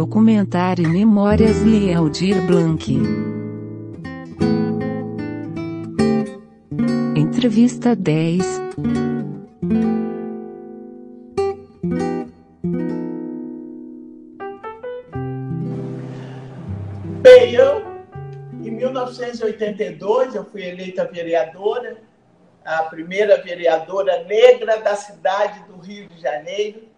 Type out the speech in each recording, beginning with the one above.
Documentário Memórias de Aldir Blanc. Entrevista 10. Bem, eu, em 1982, eu fui eleita vereadora, a primeira vereadora negra da cidade do Rio de Janeiro,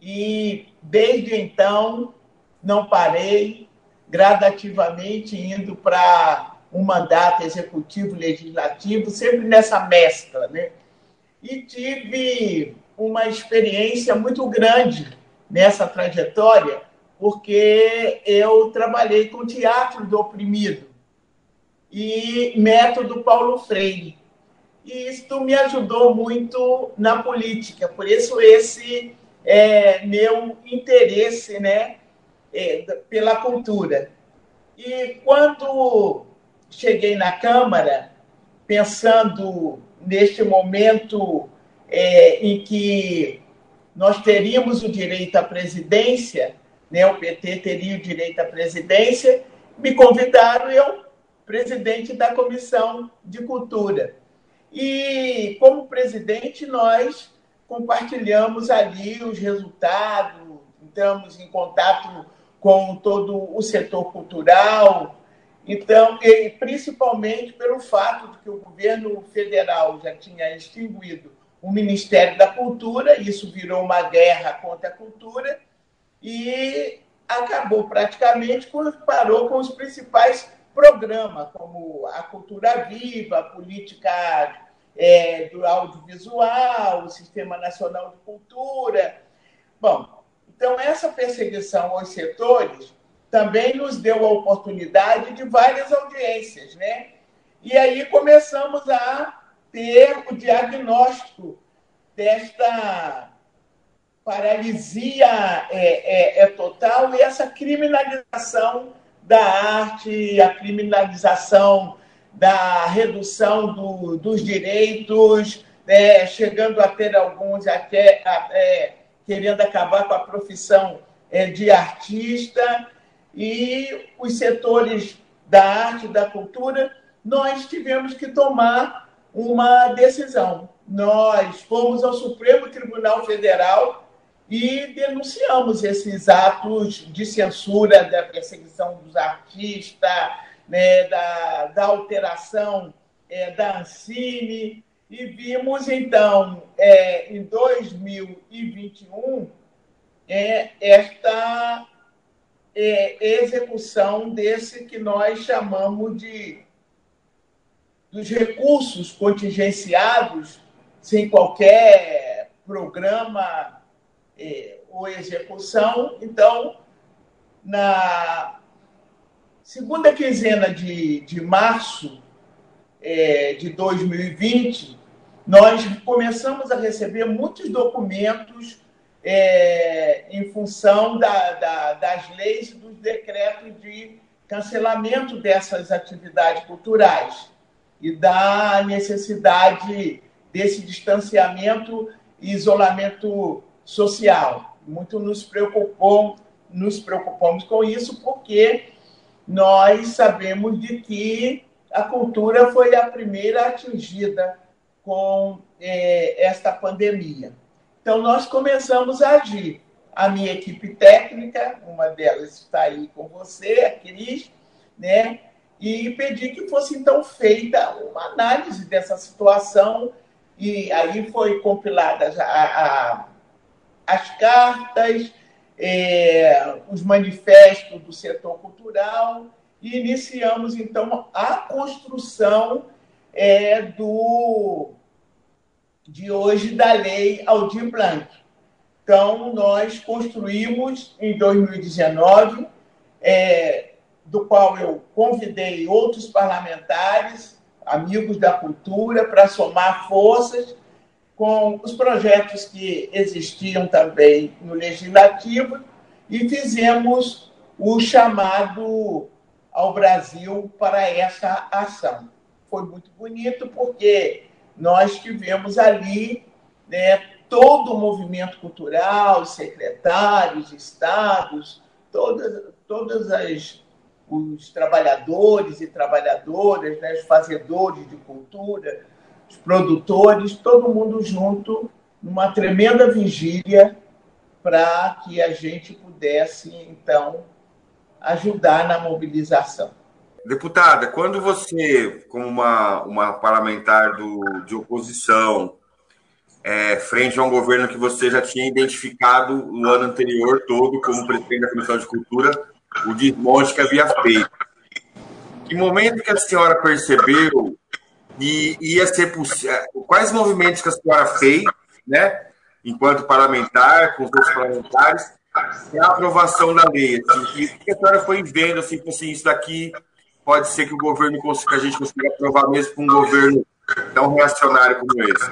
e desde então não parei, gradativamente indo para um mandato executivo, legislativo, sempre nessa mescla, né? E tive uma experiência muito grande nessa trajetória, porque eu trabalhei com teatro do oprimido e método Paulo Freire. E isso me ajudou muito na política, por isso esse é, meu interesse né, é, pela cultura. E quando cheguei na Câmara, pensando neste momento é, em que nós teríamos o direito à presidência, né, o PT teria o direito à presidência, me convidaram eu, presidente da Comissão de Cultura. E, como presidente, nós compartilhamos ali os resultados, entramos em contato com todo o setor cultural, então, e principalmente pelo fato de que o governo federal já tinha extinguido o Ministério da Cultura, isso virou uma guerra contra a cultura e acabou praticamente parou com os principais programas, como a Cultura Viva, a política é, do audiovisual, o Sistema Nacional de Cultura. Bom, então essa perseguição aos setores também nos deu a oportunidade de várias audiências, né? E aí começamos a ter o diagnóstico desta paralisia é, é, é total e essa criminalização da arte, a criminalização da redução do, dos direitos, é, chegando a ter alguns até é, querendo acabar com a profissão é, de artista, e os setores da arte da cultura, nós tivemos que tomar uma decisão. Nós fomos ao Supremo Tribunal Federal e denunciamos esses atos de censura da perseguição dos artistas, né, da, da alteração é, da Ancine, e vimos, então, é, em 2021, é, esta é, execução desse que nós chamamos de dos recursos contingenciados, sem qualquer programa é, ou execução. Então, na segunda quinzena de, de março é, de 2020, nós começamos a receber muitos documentos é, em função da, da, das leis e dos decretos de cancelamento dessas atividades culturais e da necessidade desse distanciamento e isolamento social. Muito nos preocupou, nos preocupamos com isso porque nós sabemos de que a cultura foi a primeira atingida com é, esta pandemia. Então, nós começamos a agir. A minha equipe técnica, uma delas está aí com você, a Cris, né? e pedi que fosse, então, feita uma análise dessa situação, e aí foi compilada a, a, as cartas, é, os manifestos do setor cultural e iniciamos, então, a construção é, do, de hoje da lei Aldir Blanc. Então, nós construímos em 2019, é, do qual eu convidei outros parlamentares, amigos da cultura, para somar forças com os projetos que existiam também no Legislativo e fizemos o chamado ao Brasil para essa ação. Foi muito bonito porque nós tivemos ali né, todo o movimento cultural, secretários, estados, todas, todas as os trabalhadores e trabalhadoras, né, os fazedores de cultura, os produtores, todo mundo junto numa tremenda vigília para que a gente pudesse, então, ajudar na mobilização. Deputada, quando você, como uma, uma parlamentar do, de oposição, é, frente a um governo que você já tinha identificado no ano anterior todo como presidente da Comissão de Cultura, o desmonte que havia feito. Que momento que a senhora percebeu que ia ser possível? Quais movimentos que a senhora fez, né, enquanto parlamentar, com os outros parlamentares, a aprovação da lei? Assim, o que a senhora foi vendo, assim, assim, isso daqui pode ser que o governo consiga, a gente consiga aprovar mesmo com um governo tão reacionário como esse?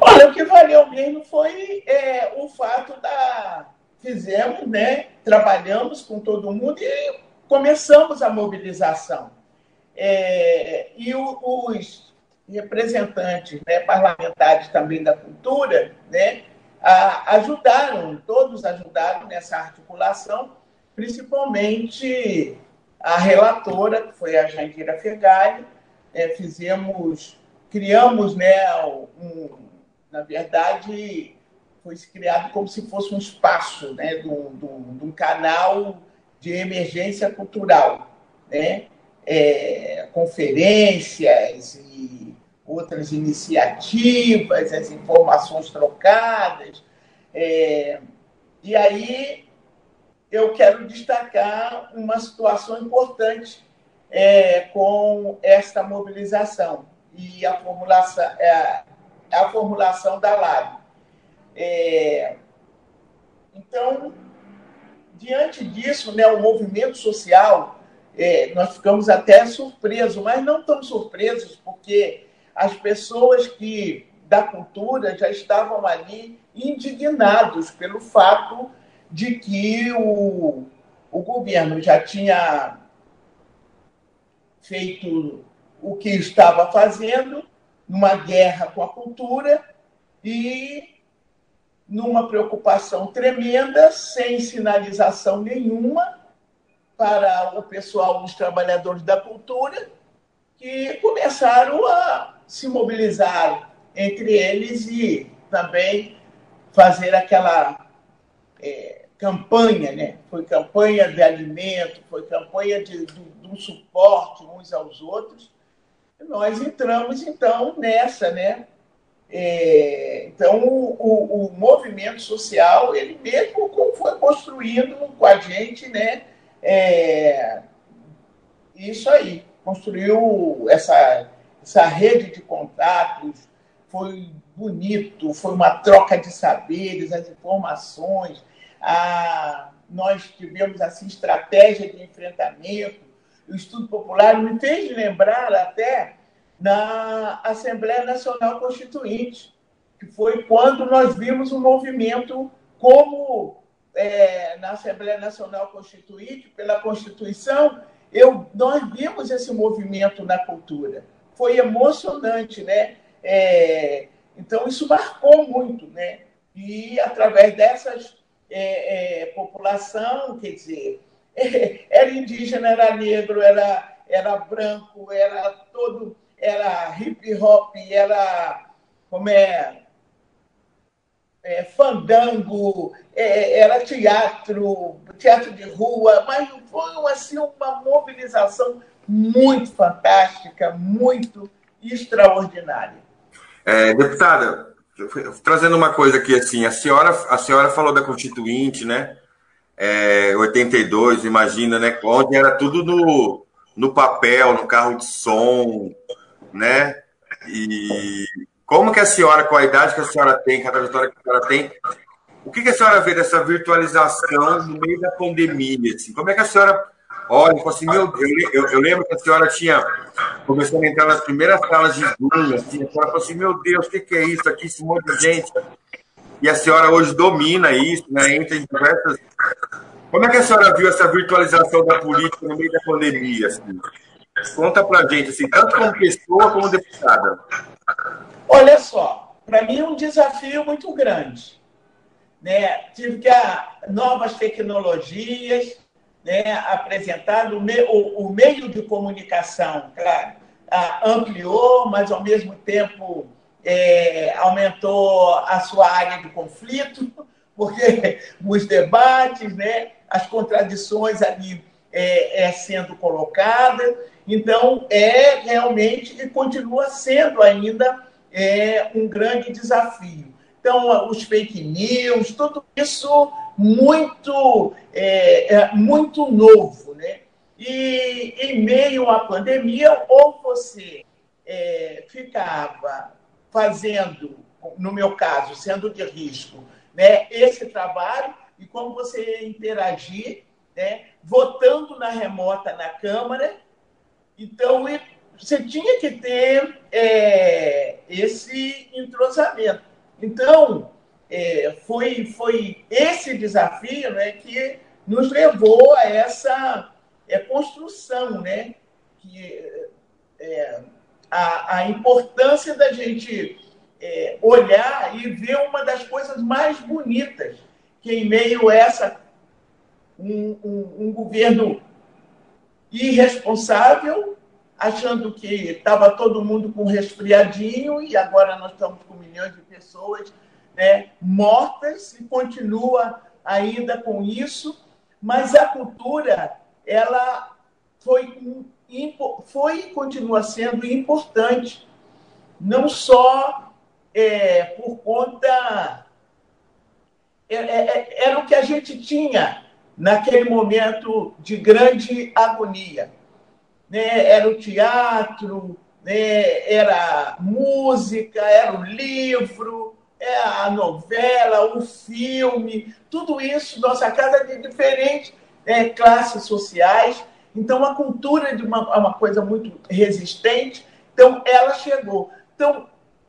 Olha, o que valeu mesmo foi é, o fato da. Fizemos, né? Trabalhamos com todo mundo e começamos a mobilização. É, e o, os representantes né, parlamentares também da cultura né, a, ajudaram, todos ajudaram nessa articulação, principalmente a relatora, que foi a Jandira Fegali, é, fizemos, criamos né, um, na verdade, foi criado como se fosse um espaço né, de, um, canal de emergência cultural. Né? É, conferências e outras iniciativas, as informações trocadas. É, e aí eu quero destacar uma situação importante é, com esta mobilização e a formulação, é, a formulação da LAB. É, então, diante disso, né, o movimento social, é, nós ficamos até surpresos, mas não tão surpresos, porque as pessoas que da cultura já estavam ali indignados pelo fato de que o, o governo já tinha feito o que estava fazendo numa guerra com a cultura e numa preocupação tremenda, sem sinalização nenhuma para o pessoal, os trabalhadores da cultura, que começaram a se mobilizar entre eles e também fazer aquela é, campanha, né? Foi campanha de alimento, foi campanha de, um suporte uns aos outros, nós entramos, então, nessa, né? É, então, o, o, o, movimento social, ele mesmo foi construindo com a gente, né? É, isso aí, construiu essa, essa rede de contatos, foi bonito, foi uma troca de saberes, as informações, a, nós tivemos assim estratégia de enfrentamento, o estudo popular me fez lembrar até na Assembleia Nacional Constituinte, que foi quando nós vimos um movimento como é, na Assembleia Nacional Constituinte, pela Constituição, eu, nós vimos esse movimento na cultura. Foi emocionante, né? É, então, isso marcou muito, né? E através dessas é, é população, quer dizer, era indígena, era negro, era, era branco, era todo, era hip hop, era como é, é fandango, é, era teatro, teatro de rua, mas foi assim, uma mobilização muito fantástica, muito extraordinária. É, deputada, trazendo uma coisa aqui assim, a senhora, a senhora falou da Constituinte, né? é, 82, imagina, né? Onde era tudo no, no papel, no carro de som, né? E como que a senhora, com a idade que a senhora tem, com a trajetória que a senhora tem, o que, que a senhora vê dessa virtualização no meio da pandemia? Assim? Como é que a senhora olha assim, meu Deus, eu, eu, lembro que a senhora tinha começando a entrar nas primeiras salas de Zoom, assim, a senhora falou assim, meu Deus, o que, que é isso aqui, esse monte de gente e a senhora hoje domina isso, né? Entra em diversas. Como é que a senhora viu essa virtualização da política no meio da pandemia? Assim? Conta pra gente, assim, tanto como pessoa como deputada. Olha só, para mim é um desafio muito grande. né? tive que a, novas tecnologias, né? apresentado o, o, meio de comunicação, claro, ampliou, mas ao mesmo tempo é, aumentou a sua área de conflito, porque os debates, né, as contradições ali é, é sendo colocadas. Então, é realmente e continua sendo ainda é, um grande desafio. Então, os fake news, tudo isso muito, é, é, muito novo. Né? E em meio à pandemia, ou você é, ficava fazendo, no meu caso, sendo de risco, né, esse trabalho, e como você interagir, né, votando na remota na Câmara. Então, você tinha que ter é, esse entrosamento. Então, é, foi, foi esse desafio né, que nos levou a essa é, construção, né, que, é, a, a importância da gente é, olhar e ver uma das coisas mais bonitas que em meio a essa um, um, um governo irresponsável achando que estava todo mundo com resfriadinho e agora nós estamos com milhões de pessoas né, mortas e continua ainda com isso, mas a cultura ela foi, foi e continua sendo importante, não só é, por conta. É, é, é era o que a gente tinha naquele momento de grande agonia né? era o teatro, né? era música, era o livro, é a novela, o filme, tudo isso, nossa casa é de diferentes é, classes sociais. Então, a cultura de uma, é uma coisa muito resistente. Então, ela chegou. Então,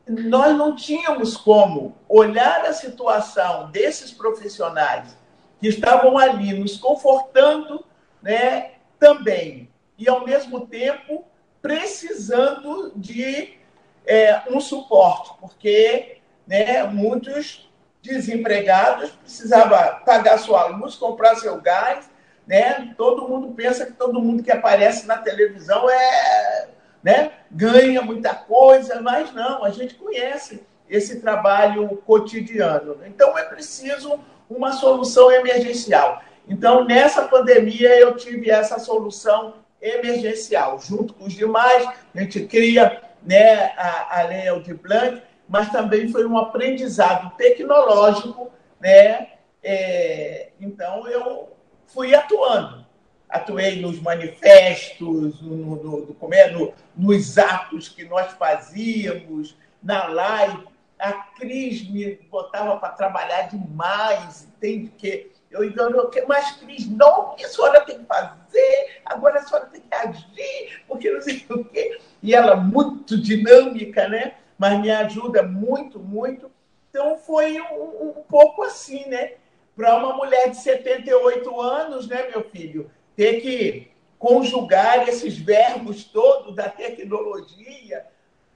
nós não tínhamos como olhar a situação desses profissionais que estavam ali nos confortando né, também e, ao mesmo tempo, precisando de é, um suporte, porque né, muitos desempregados precisavam pagar sua luz, comprar seu gás. Né? Todo mundo pensa que todo mundo que aparece na televisão é, né, ganha muita coisa, mas não, a gente conhece esse trabalho cotidiano. Então, é preciso uma solução emergencial. Então, nessa pandemia, eu tive essa solução emergencial. Junto com os demais, a gente cria né, a, a Lei Aldir Blanc, mas também foi um aprendizado tecnológico. Né? É, então, eu fui atuando. Atuei nos manifestos, no, no, no, como é, no, nos atos que nós fazíamos, na live. A Cris me botava para trabalhar demais, entende? Que eu, então, eu, mas Cris, não, que a senhora tem que fazer? Agora a senhora tem que agir, porque não sei o quê. E ela muito dinâmica, né? Mas me ajuda muito, muito. Então foi um, um pouco assim, né? Para uma mulher de 78 anos, né, meu filho, ter que conjugar esses verbos todos da tecnologia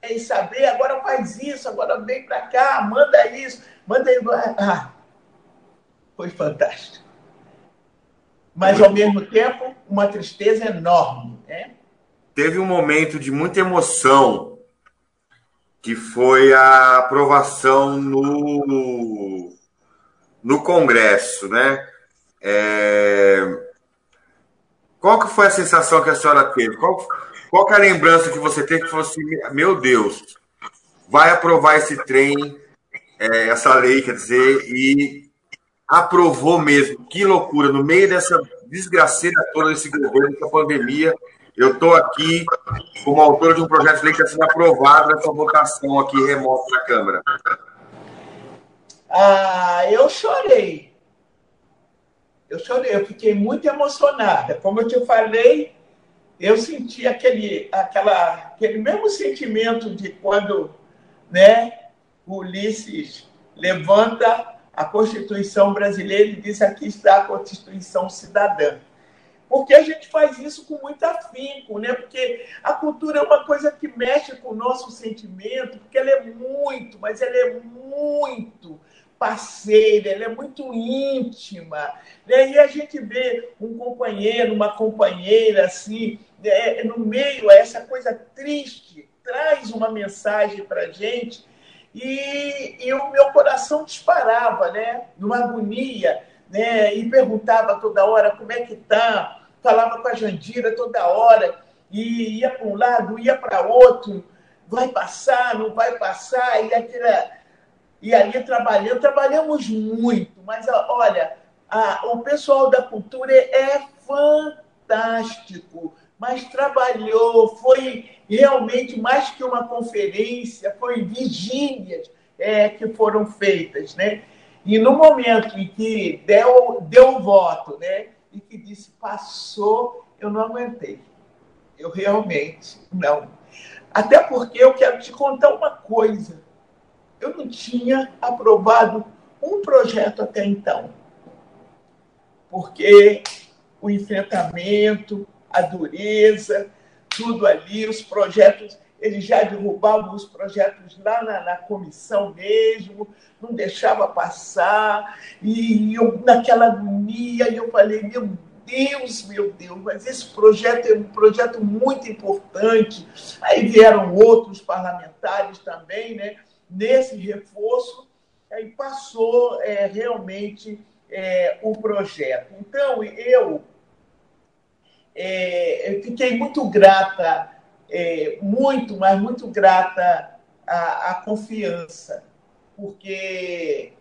e saber, agora faz isso, agora vem para cá, manda isso, manda isso. Ah, foi fantástico. Mas, ao mesmo tempo, uma tristeza enorme. Né? Teve um momento de muita emoção, que foi a aprovação no, no Congresso, né? É... Qual que foi a sensação que a senhora teve? Qual, qual que é a lembrança que você teve que falou assim, meu Deus, vai aprovar esse trem, é, essa lei, quer dizer, e aprovou mesmo. Que loucura! No meio dessa desgraceira toda desse governo, dessa pandemia, eu estou aqui como autor de um projeto de lei que está sendo aprovado nessa votação aqui remota na Câmara. Ah, eu chorei. Eu chorei, eu fiquei muito emocionada. Como eu te falei, eu senti aquele, aquela, aquele mesmo sentimento de quando né, Ulisses levanta a Constituição brasileira e diz aqui está a Constituição cidadã. Porque a gente faz isso com muito afinco, né? Porque a cultura é uma coisa que mexe com o nosso sentimento, porque ela é muito, mas ela é muito parceira, ela é muito íntima. Né? E a gente vê um companheiro, uma companheira assim, né? no meio a essa coisa triste, traz uma mensagem para a gente e, e, o meu coração disparava, né? numa agonia, né? e perguntava toda hora como é que está, falava com a Jandira toda hora, e ia para um lado, ia para outro, vai passar, não vai passar, e aquela e ali trabalhando, trabalhamos muito, mas olha, a, o pessoal da cultura é fantástico, mas trabalhou, foi realmente mais que uma conferência, foi vigílias é, que foram feitas, né? E no momento em que deu, deu o voto, né? E que disse passou, eu não aguentei. Eu realmente não. Até porque eu quero te contar uma coisa eu não tinha aprovado um projeto até então. Porque o enfrentamento, a dureza, tudo ali, os projetos, eles já derrubavam os projetos lá na, na comissão mesmo, não deixava passar, e eu naquela agonia, eu falei, meu Deus, meu Deus, mas esse projeto é um projeto muito importante. Aí vieram outros parlamentares também, né? nesse reforço e passou é, realmente é, o projeto. Então, eu, é, eu fiquei muito grata, é, muito, mas muito grata à, à confiança, porque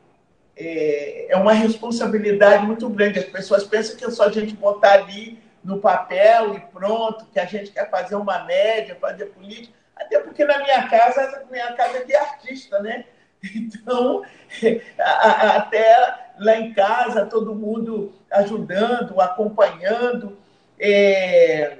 é, é uma responsabilidade muito grande. As pessoas pensam que é só a gente botar ali no papel e pronto, que a gente quer fazer uma média, fazer política. Até porque na minha casa, minha casa é de artista, né? Então, até lá em casa, todo mundo ajudando, acompanhando. É...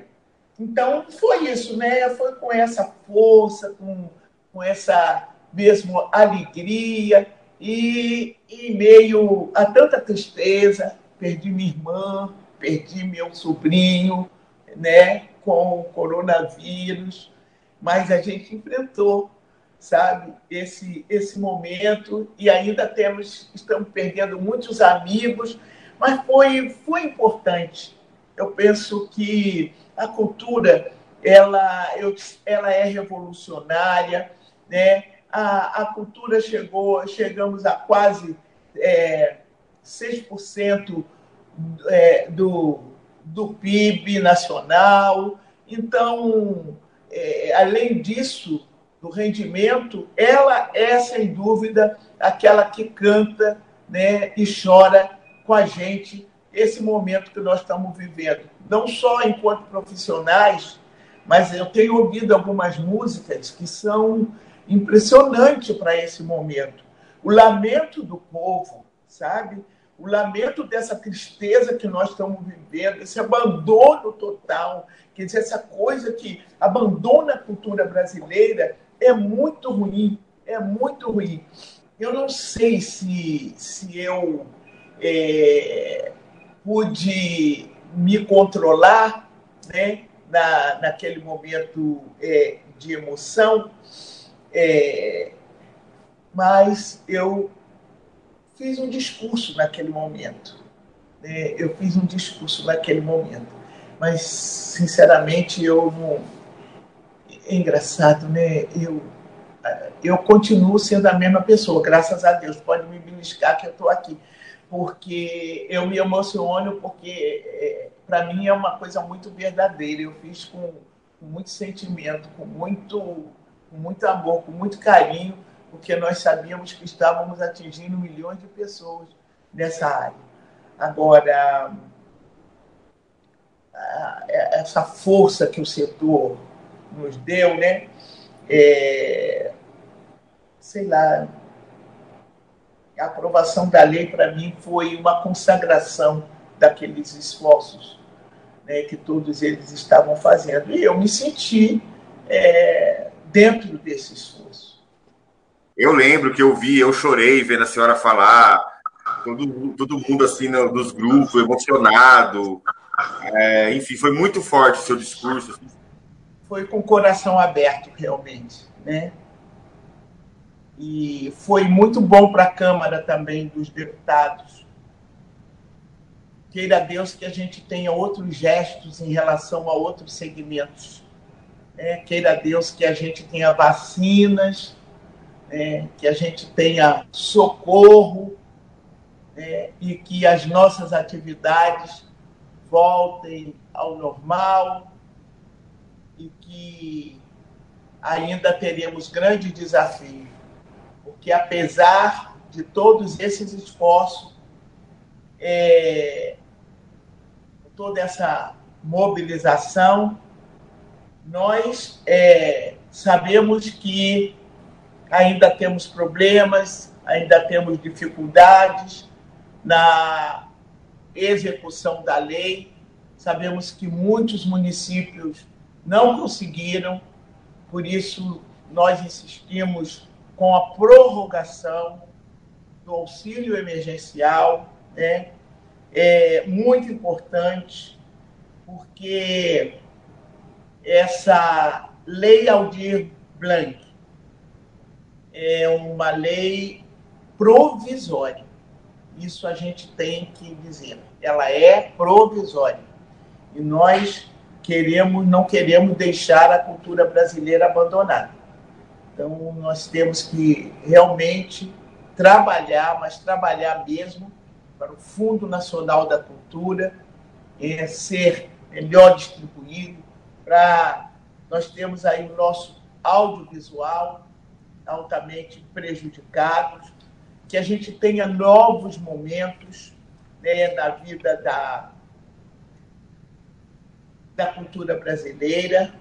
Então, foi isso, né? Foi com essa força, com, com essa mesmo alegria e em meio a tanta tristeza, perdi minha irmã, perdi meu sobrinho, né, com o coronavírus mas a gente enfrentou, sabe, esse, esse momento e ainda temos, estamos perdendo muitos amigos, mas foi, foi importante. Eu penso que a cultura ela, eu, ela é revolucionária, né? A, a cultura chegou, chegamos a quase é, 6% é, do, do PIB nacional. Então, é, além disso, do rendimento, ela é, sem dúvida, aquela que canta né, e chora com a gente esse momento que nós estamos vivendo. Não só enquanto profissionais, mas eu tenho ouvido algumas músicas que são impressionantes para esse momento. O lamento do povo, sabe? O lamento dessa tristeza que nós estamos vivendo, esse abandono total, Quer dizer, essa coisa que abandona a cultura brasileira é muito ruim, é muito ruim. Eu não sei se, se eu é, pude me controlar né, na, naquele momento é, de emoção, é, mas eu fiz um discurso naquele momento. Né, eu fiz um discurso naquele momento mas sinceramente eu não. É engraçado, né? Eu, eu continuo sendo a mesma pessoa, graças a Deus. Pode me beliscar que eu estou aqui, porque eu me emociono, porque é, para mim é uma coisa muito verdadeira. Eu fiz com, com muito sentimento, com muito, com muito amor, com muito carinho, porque nós sabíamos que estávamos atingindo milhões de pessoas nessa área. Agora, essa força que o setor nos deu, né? É, sei lá, a aprovação da lei para mim foi uma consagração daqueles esforços né, que todos eles estavam fazendo. E eu me senti é, dentro desse esforço. Eu lembro que eu vi, eu chorei vendo a senhora falar, todo, todo mundo assim nos grupos, emocionado, é, enfim, foi muito forte o seu discurso. Foi com o coração aberto, realmente, né? E foi muito bom para a Câmara também dos Deputados. Queira Deus que a gente tenha outros gestos em relação a outros segmentos. É, queira Deus que a gente tenha vacinas, é, que a gente tenha socorro é, e que as nossas atividades voltem ao normal e que ainda teremos grandes desafios, porque apesar de todos esses esforços, é, toda essa mobilização, nós é, sabemos que ainda temos problemas, ainda temos dificuldades na execução da lei. Sabemos que muitos municípios não conseguiram, por isso nós insistimos com a prorrogação do auxílio emergencial, né? É muito importante, porque essa lei Aldir Blanc é uma lei provisória. Isso a gente tem que dizer. Ela é provisória. E nós queremos, não queremos deixar a cultura brasileira abandonada. Então, nós temos que realmente trabalhar, mas trabalhar mesmo para o Fundo Nacional da Cultura é, ser melhor distribuído, para nós temos aí o nosso audiovisual altamente prejudicados, que a gente tenha novos momentos né, na vida da, da cultura brasileira,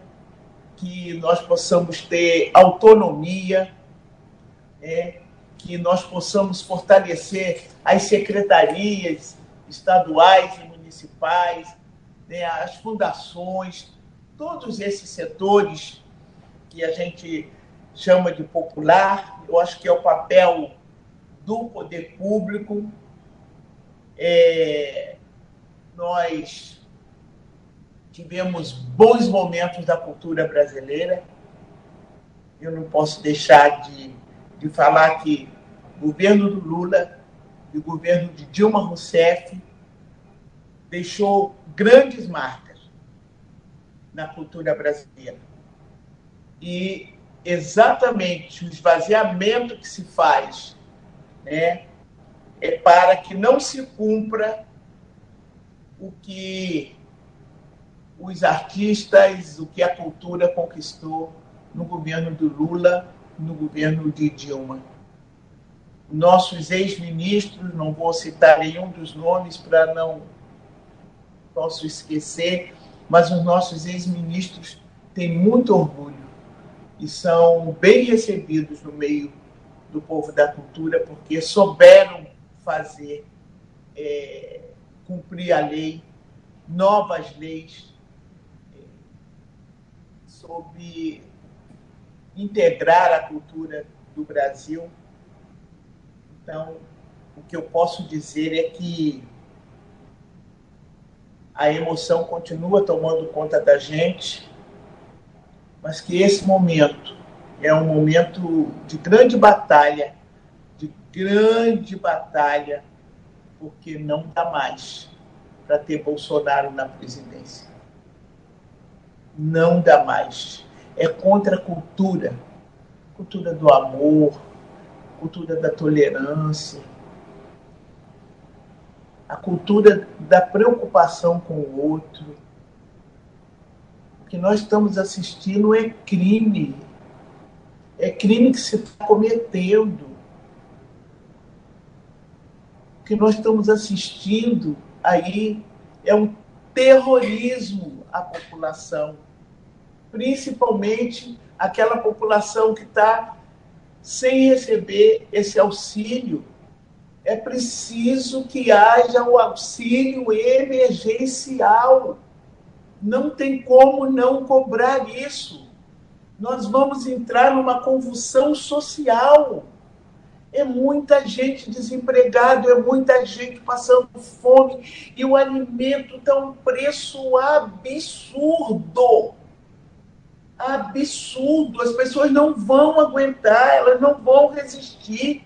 que nós possamos ter autonomia, é, que nós possamos fortalecer as secretarias estaduais e municipais, né, as fundações, todos esses setores que a gente chama de popular, eu acho que é o papel do poder público. É, nós tivemos bons momentos da cultura brasileira. Eu não posso deixar de, de falar que o governo do Lula e o governo de Dilma Rousseff deixou grandes marcas na cultura brasileira. E exatamente o esvaziamento que se faz né, é para que não se cumpra o que os artistas, o que a cultura conquistou no governo do Lula, no governo de Dilma. Nossos ex-ministros, não vou citar nenhum dos nomes para não posso esquecer, mas os nossos ex-ministros têm muito orgulho e são bem recebidos no meio do povo da cultura, porque souberam fazer é, cumprir a lei, novas leis sobre integrar a cultura do Brasil. Então, o que eu posso dizer é que a emoção continua tomando conta da gente, mas que esse momento é um momento de grande batalha, de grande batalha, porque não dá mais para ter Bolsonaro na presidência não dá mais. É contra a cultura, cultura do amor, cultura da tolerância, a cultura da preocupação com o outro. O que nós estamos assistindo é crime. É crime que se está cometendo. O que nós estamos assistindo aí é um terrorismo à população principalmente aquela população que está sem receber esse auxílio. É preciso que haja o auxílio emergencial. Não tem como não cobrar isso. Nós vamos entrar numa convulsão social. É muita gente desempregada, é muita gente passando fome e o alimento está um preço absurdo absurdo. As pessoas não vão aguentar, elas não vão resistir.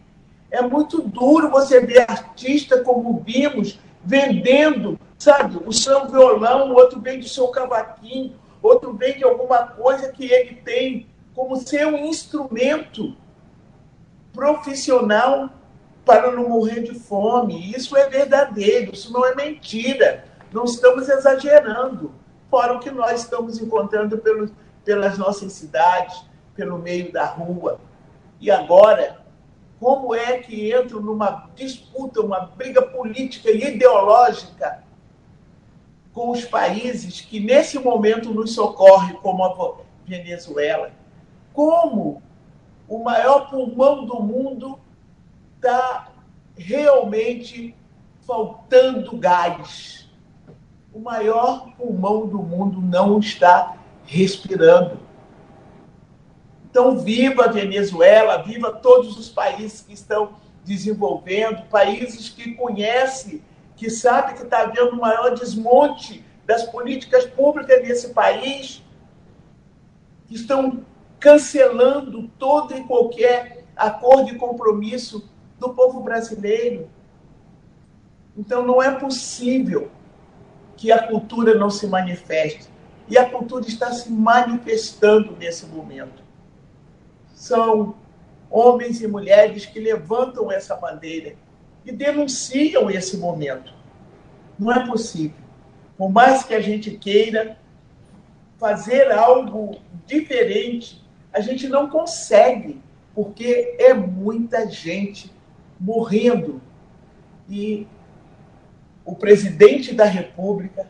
É muito duro você ver artista como vimos vendendo, sabe, o seu violão, o outro vende o seu cavaquinho, outro vende alguma coisa que ele tem como seu instrumento profissional para não morrer de fome. Isso é verdadeiro, isso não é mentira. Não estamos exagerando. Fora o que nós estamos encontrando pelos, pelas nossas cidades, pelo meio da rua. E agora, como é que entro numa disputa, uma briga política e ideológica com os países que nesse momento nos socorrem, como a Venezuela? Como o maior pulmão do mundo está realmente faltando gás. O maior pulmão do mundo não está respirando. Então, viva a Venezuela, viva todos os países que estão desenvolvendo, países que conhecem, que sabem que está havendo o maior desmonte das políticas públicas nesse país, que estão cancelando todo e qualquer acordo e compromisso do povo brasileiro. Então, não é possível que a cultura não se manifeste. E a cultura está se manifestando nesse momento. São homens e mulheres que levantam essa bandeira e denunciam esse momento. Não é possível. Por mais que a gente queira fazer algo diferente, a gente não consegue, porque é muita gente morrendo. E o presidente da República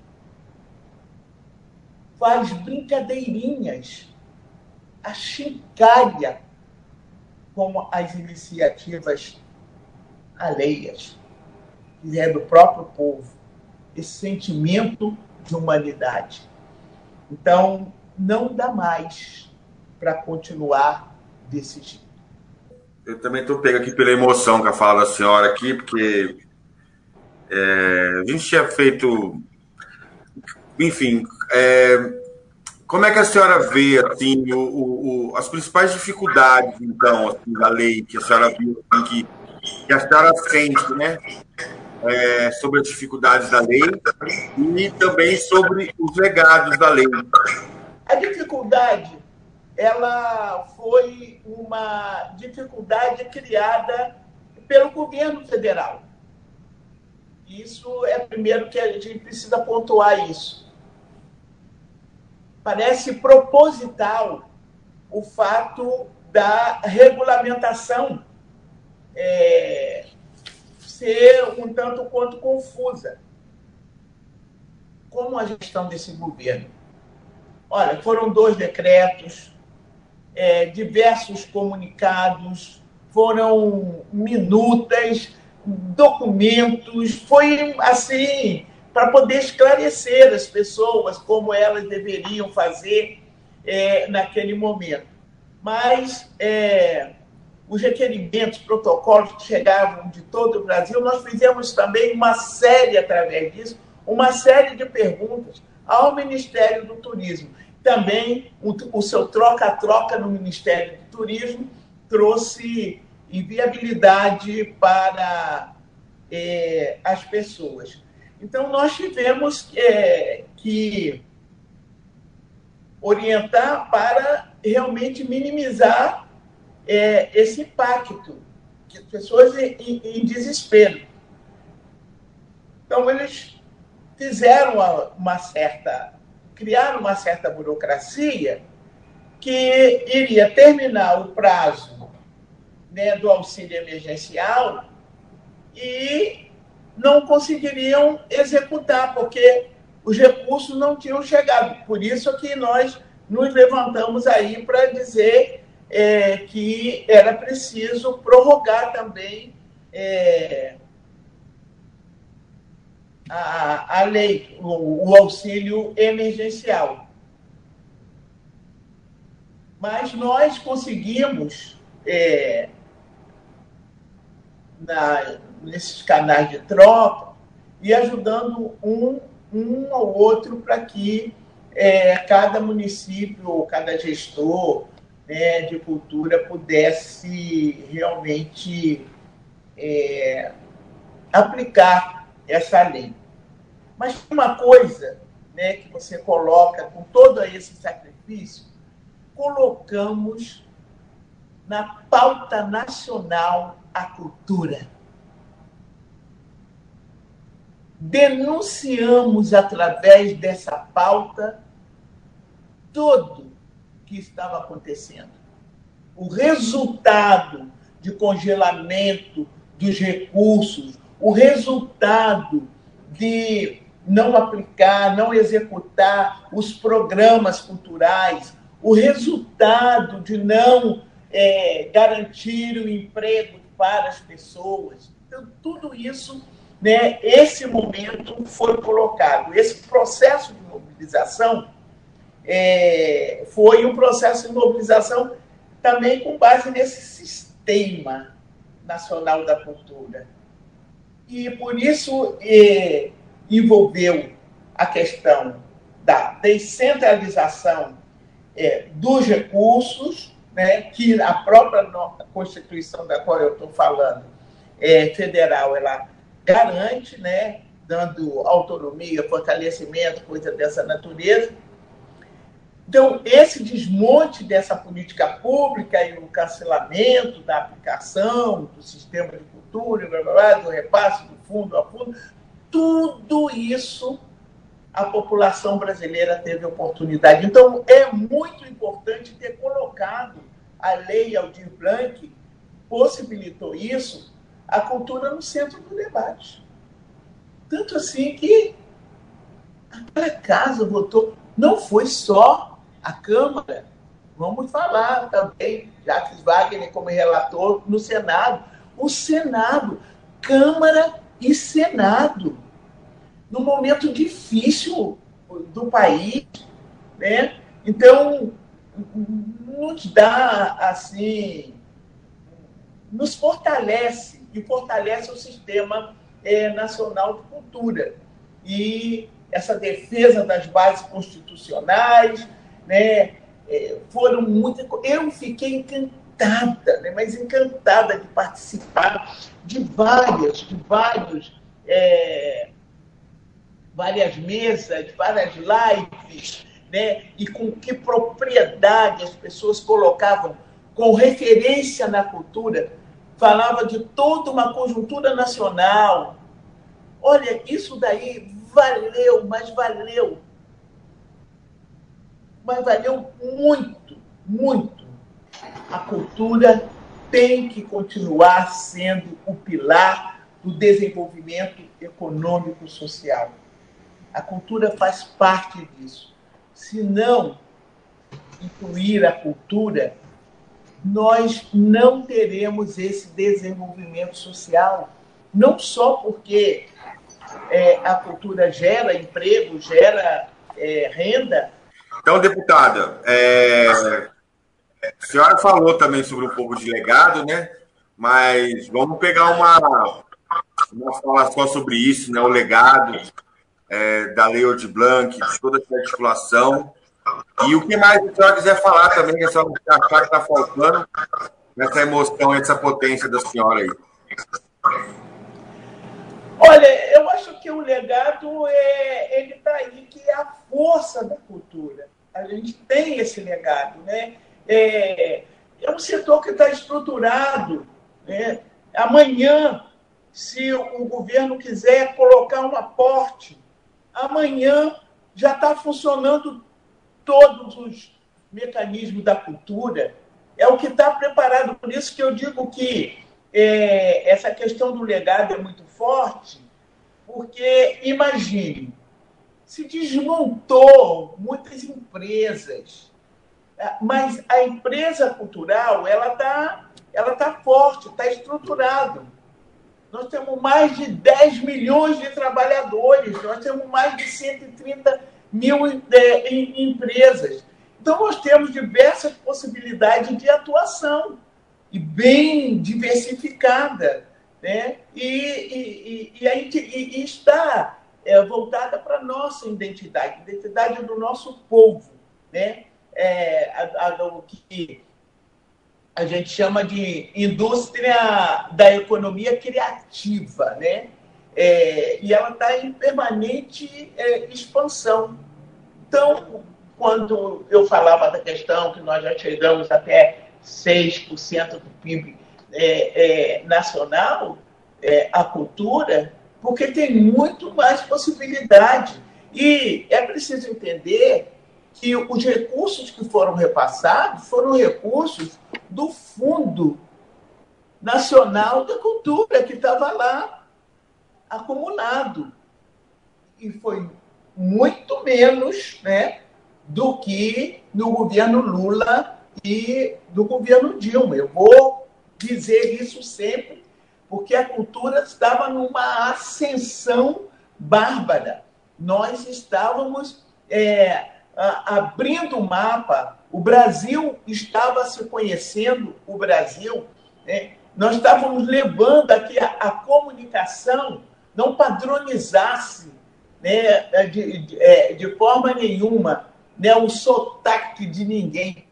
faz brincadeirinhas, achincalha com as iniciativas alheias, que é do próprio povo, esse sentimento de humanidade. Então, não dá mais para continuar desse jeito. Eu também estou pego aqui pela emoção que a fala da senhora aqui, porque é, a gente tinha feito. Enfim, é, como é que a senhora vê assim, o, o, as principais dificuldades, então, assim, da lei que a senhora viu, assim, que, que a senhora sente, né? É, sobre as dificuldades da lei e também sobre os legados da lei. A dificuldade ela foi uma dificuldade criada pelo governo federal. Isso é primeiro que a gente precisa pontuar isso. Parece proposital o fato da regulamentação é, ser um tanto quanto confusa. Como a gestão desse governo? Olha, foram dois decretos, é, diversos comunicados, foram minutas, documentos, foi assim, para poder esclarecer as pessoas como elas deveriam fazer é, naquele momento. Mas é, os requerimentos, protocolos que chegavam de todo o Brasil, nós fizemos também uma série, através disso, uma série de perguntas ao Ministério do Turismo também o, o seu troca-troca no Ministério do Turismo trouxe inviabilidade para é, as pessoas. Então, nós tivemos é, que orientar para realmente minimizar é, esse impacto, as pessoas em, em desespero. Então, eles fizeram uma certa criar uma certa burocracia que iria terminar o prazo né, do auxílio emergencial e não conseguiriam executar, porque os recursos não tinham chegado. Por isso que nós nos levantamos aí para dizer é, que era preciso prorrogar também é, a, a lei, o, o auxílio emergencial. Mas nós conseguimos, é, na, nesses canais de troca, e ajudando um, um ao outro para que é, cada município cada gestor né, de cultura pudesse realmente é, aplicar essa lei. Mas uma coisa né, que você coloca com todo esse sacrifício, colocamos na pauta nacional a cultura. Denunciamos através dessa pauta tudo que estava acontecendo. O resultado de congelamento dos recursos, o resultado de não aplicar, não executar os programas culturais, o resultado de não é, garantir o emprego para as pessoas. Então, tudo isso, né, esse momento foi colocado. Esse processo de mobilização é, foi um processo de mobilização também com base nesse sistema nacional da cultura. E por isso é, envolveu a questão da descentralização é, dos recursos, né, que a própria Constituição da qual eu estou falando, é, federal, ela garante, né, dando autonomia, fortalecimento, coisa dessa natureza. Então, esse desmonte dessa política pública e o cancelamento da aplicação do sistema de cultura, blá, blá, blá, do repasse do fundo a fundo, tudo isso a população brasileira teve oportunidade. Então, é muito importante ter colocado a lei Aldir Blanc, possibilitou isso, a cultura no centro do debate. Tanto assim que aquela casa votou, não foi só a Câmara, vamos falar também, Jacques Wagner como relator no Senado, o Senado, Câmara e Senado, num momento difícil do país, né? Então, nos dá, assim, nos fortalece, e fortalece o sistema é, nacional de cultura. E essa defesa das bases constitucionais, né, é, foram muito... Eu fiquei encantada, né, mas encantada de participar de várias, de vários, é, várias mesas, várias lives, né? e com que propriedade as pessoas colocavam com referência na cultura, falava de toda uma conjuntura nacional. Olha, isso daí valeu, mas valeu. Mas valeu muito, muito. A cultura tem que continuar sendo o pilar do desenvolvimento econômico social. A cultura faz parte disso. Se não incluir a cultura, nós não teremos esse desenvolvimento social. Não só porque é, a cultura gera emprego, gera é, renda. Então, deputada, é, a senhora falou também sobre um pouco de legado, né? Mas vamos pegar uma, uma fala só sobre isso, né? O legado é, da Lei de Blanc, toda essa articulação. E o que mais a senhora quiser falar também, que a senhora achar que está faltando nessa emoção, essa potência da senhora aí. Olha, eu acho que o legado é, ele está aí, que é a força da cultura. A gente tem esse legado, né? É, é um setor que está estruturado. Né? Amanhã, se o governo quiser colocar um aporte, amanhã já está funcionando todos os mecanismos da cultura. É o que está preparado. Por isso que eu digo que é, essa questão do legado é muito forte, porque imagine, se desmontou muitas empresas é, mas a empresa cultural ela está ela tá forte, está estruturada. Nós temos mais de 10 milhões de trabalhadores, nós temos mais de 130 mil é, empresas. Então, nós temos diversas possibilidades de atuação e bem diversificada. Né? E, e, e, e, e está é, voltada para a nossa identidade, identidade do nosso povo, né? É, a, a, o que a gente chama de indústria da economia criativa, né? É, e ela está em permanente é, expansão. Então, quando eu falava da questão que nós já chegamos até 6% do PIB é, é, nacional, é, a cultura, porque tem muito mais possibilidade. E é preciso entender que os recursos que foram repassados foram recursos do Fundo Nacional da Cultura, que estava lá acumulado. E foi muito menos né, do que no governo Lula e do governo Dilma. Eu vou dizer isso sempre, porque a cultura estava numa ascensão bárbara. Nós estávamos é, abrindo o mapa, o Brasil estava se conhecendo, o Brasil, né? nós estávamos levando aqui a, a comunicação não padronizasse né, de, de, é, de forma nenhuma né, o sotaque de ninguém.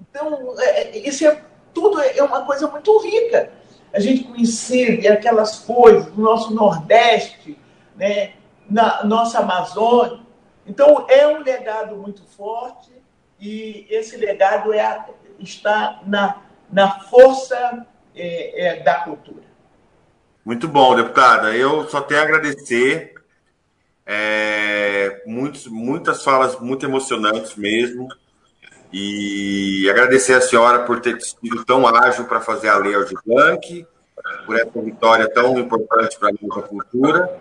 Então, é, é, isso é tudo é uma coisa muito rica. A gente conhecer aquelas coisas do nosso Nordeste, né, na nossa Amazônia. Então, é um legado muito forte e esse legado é, está na, na força é, é, da cultura. Muito bom, deputada. Eu só tenho a agradecer. É, muitos, muitas falas muito emocionantes mesmo. E agradecer a senhora por ter sido tão ágil para fazer a lei Blanc, por essa vitória tão importante para a nossa cultura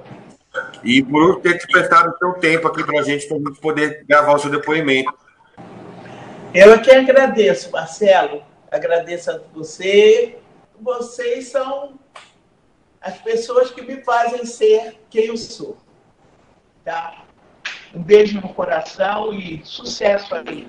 e por ter prestado o seu tempo aqui para a gente, para a gente poder gravar o seu depoimento. Eu é que agradeço, Marcelo. Agradeço a você. Vocês são as pessoas que me fazem ser quem eu sou. Tá? Um beijo no coração e sucesso aí.